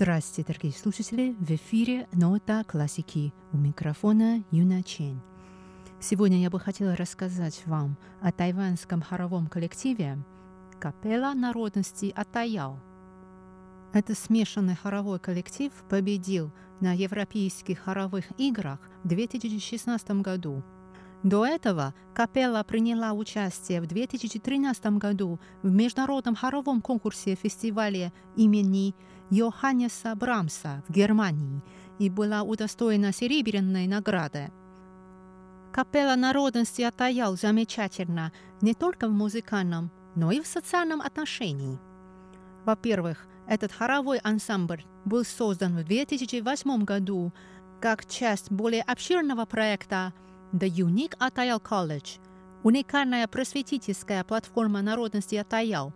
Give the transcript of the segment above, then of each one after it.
Здравствуйте, дорогие слушатели! В эфире «Нота классики» у микрофона Юна Чен. Сегодня я бы хотела рассказать вам о тайванском хоровом коллективе «Капелла народности Атаял». Это смешанный хоровой коллектив победил на Европейских хоровых играх в 2016 году. До этого капелла приняла участие в 2013 году в международном хоровом конкурсе фестиваля имени Йоханнеса Брамса в Германии и была удостоена серебряной награды. Капелла народности Атаял замечательна не только в музыкальном, но и в социальном отношении. Во-первых, этот хоровой ансамбль был создан в 2008 году как часть более обширного проекта The Unique Atayal College – уникальная просветительская платформа народности Атаял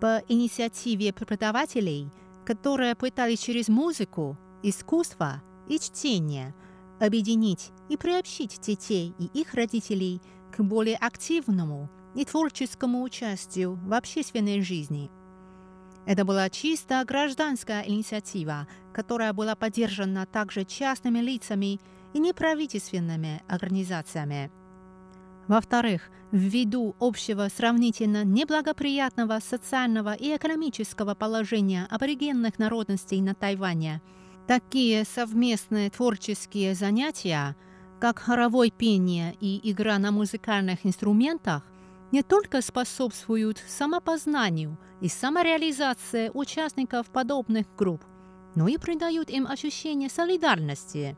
по инициативе преподавателей – которые пытались через музыку, искусство и чтение объединить и приобщить детей и их родителей к более активному и творческому участию в общественной жизни. Это была чисто гражданская инициатива, которая была поддержана также частными лицами и неправительственными организациями. Во-вторых, ввиду общего сравнительно неблагоприятного социального и экономического положения аборигенных народностей на Тайване, такие совместные творческие занятия, как хоровое пение и игра на музыкальных инструментах, не только способствуют самопознанию и самореализации участников подобных групп, но и придают им ощущение солидарности,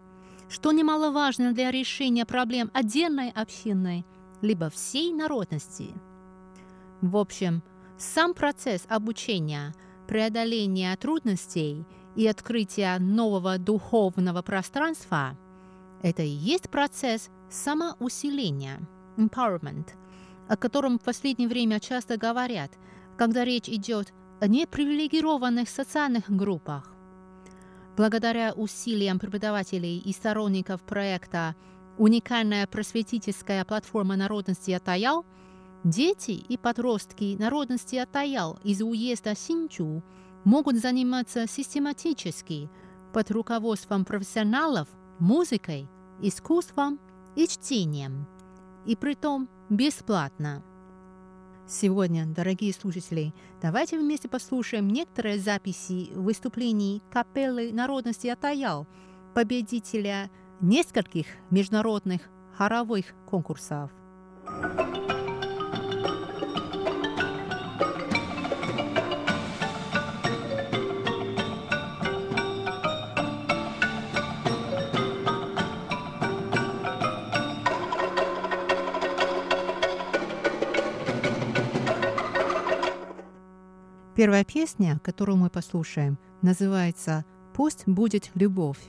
что немаловажно для решения проблем отдельной общины – либо всей народности. В общем, сам процесс обучения, преодоления трудностей и открытия нового духовного пространства – это и есть процесс самоусиления, empowerment, о котором в последнее время часто говорят, когда речь идет о непривилегированных социальных группах. Благодаря усилиям преподавателей и сторонников проекта уникальная просветительская платформа народности Атаял, дети и подростки народности Атаял из уезда Синчу могут заниматься систематически под руководством профессионалов музыкой, искусством и чтением, и притом бесплатно. Сегодня, дорогие слушатели, давайте вместе послушаем некоторые записи выступлений капеллы народности Атаял, победителя нескольких международных хоровых конкурсов. Первая песня, которую мы послушаем, называется «Пусть будет любовь».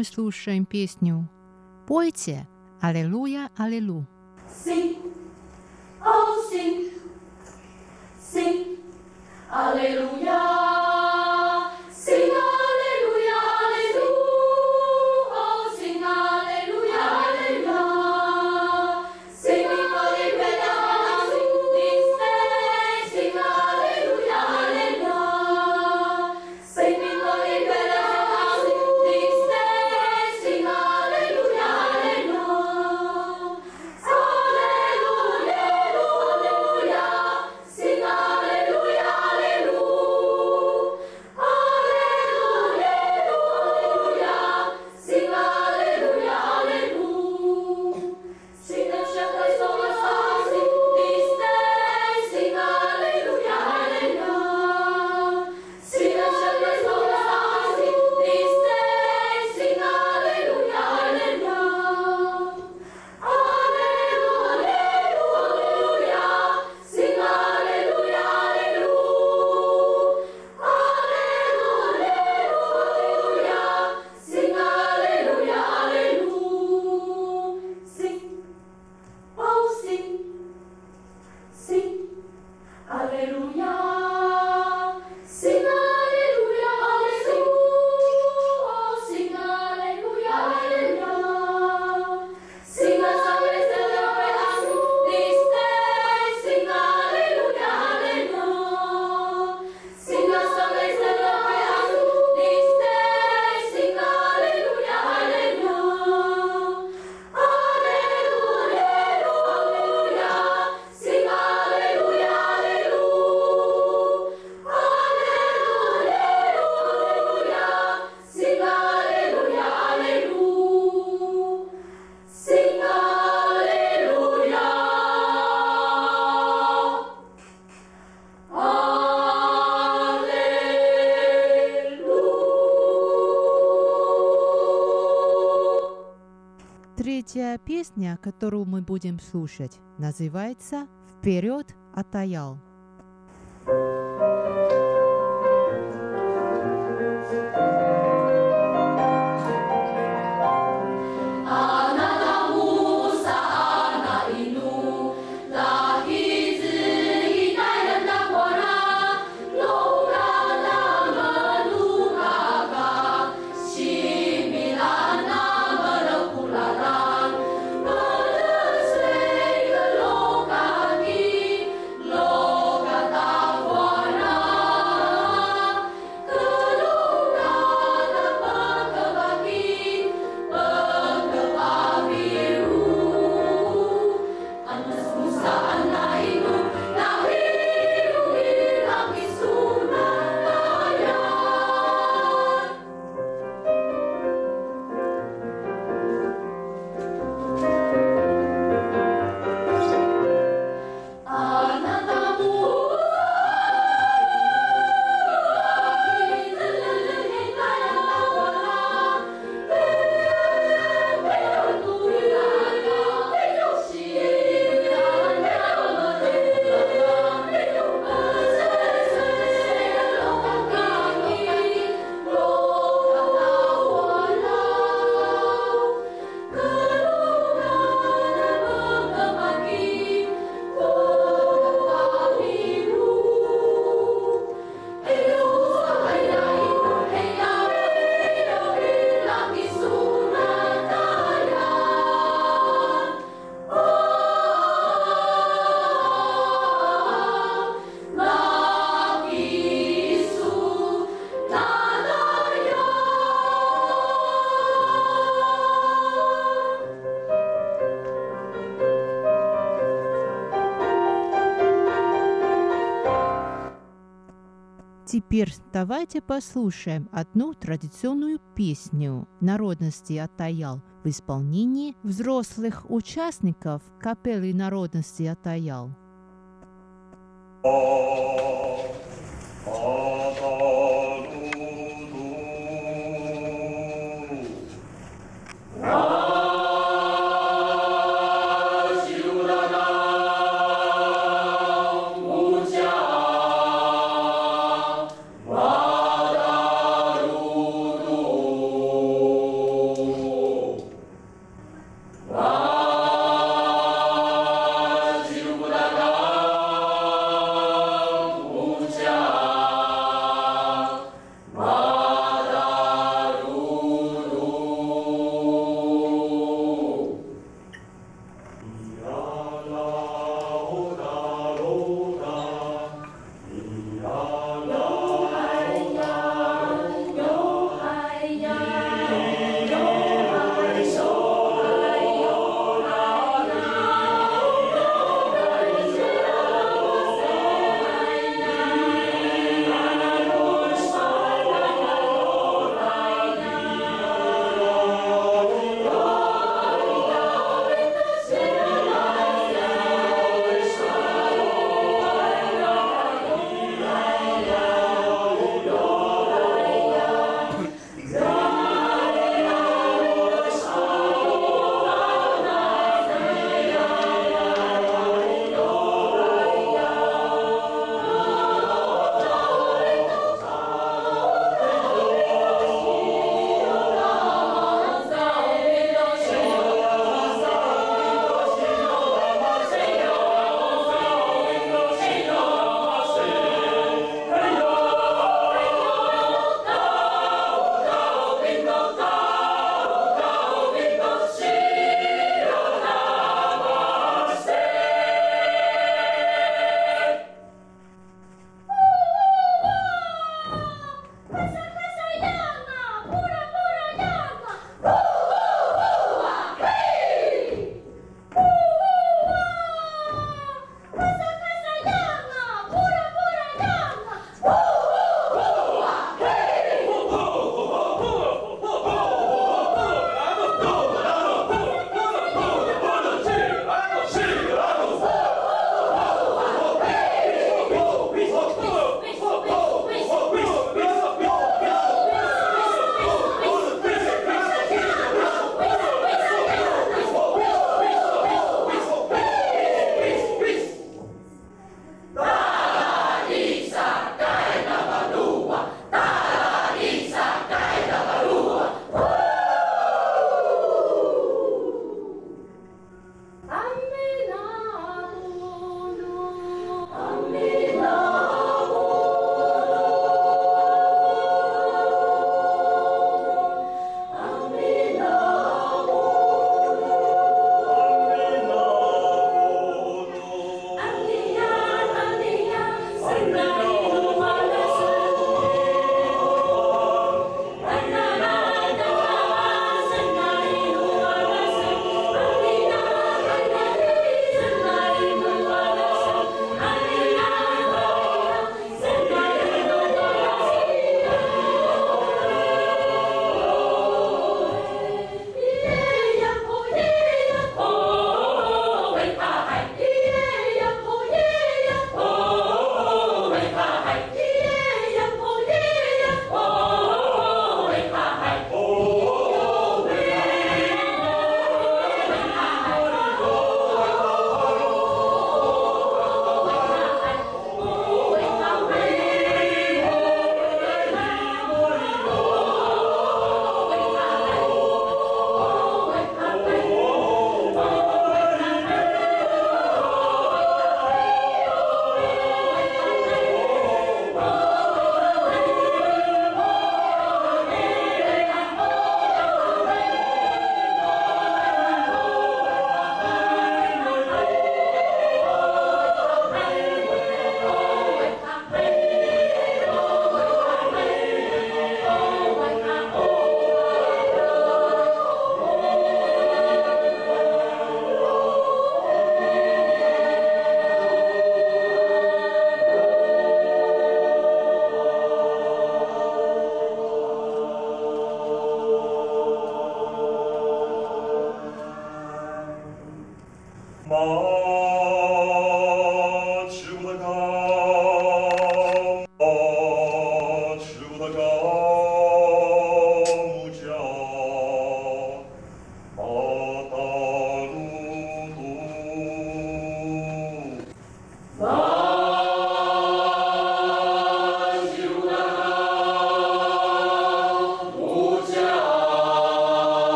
мы слушаем песню «Пойте! Аллилуйя, аллилу!» Sing, oh sing, sing, Alleluia. Песня, которую мы будем слушать, называется «Вперед, Атаял». thank Теперь давайте послушаем одну традиционную песню народности Атаял в исполнении взрослых участников капеллы народности Атаял. Oh, oh.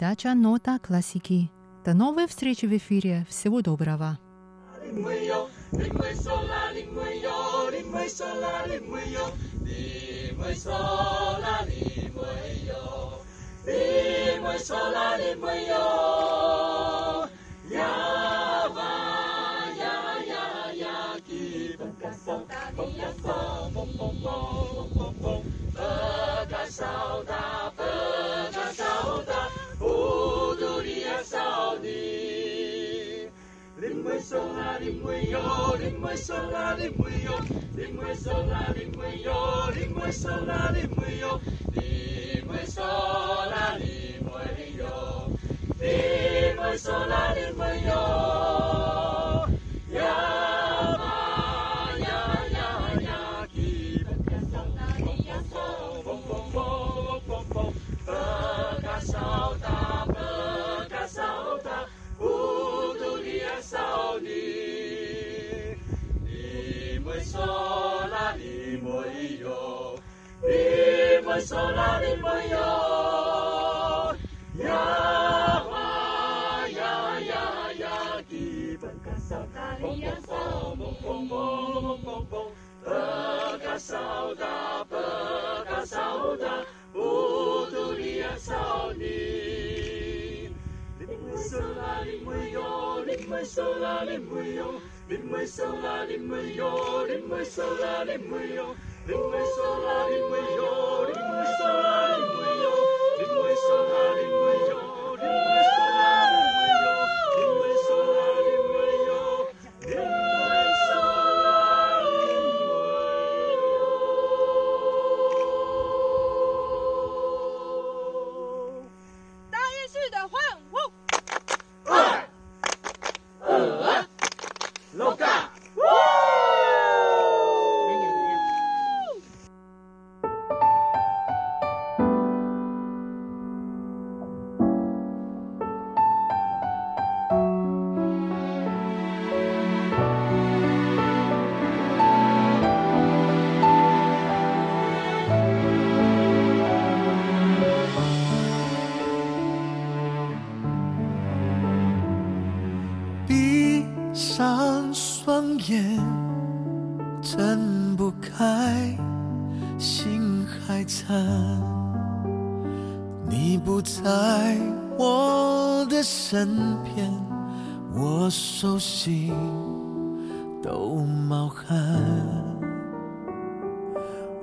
передача «Нота классики». До новой встречи в эфире. Всего доброго. Sola, Sola, Sola,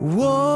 Whoa.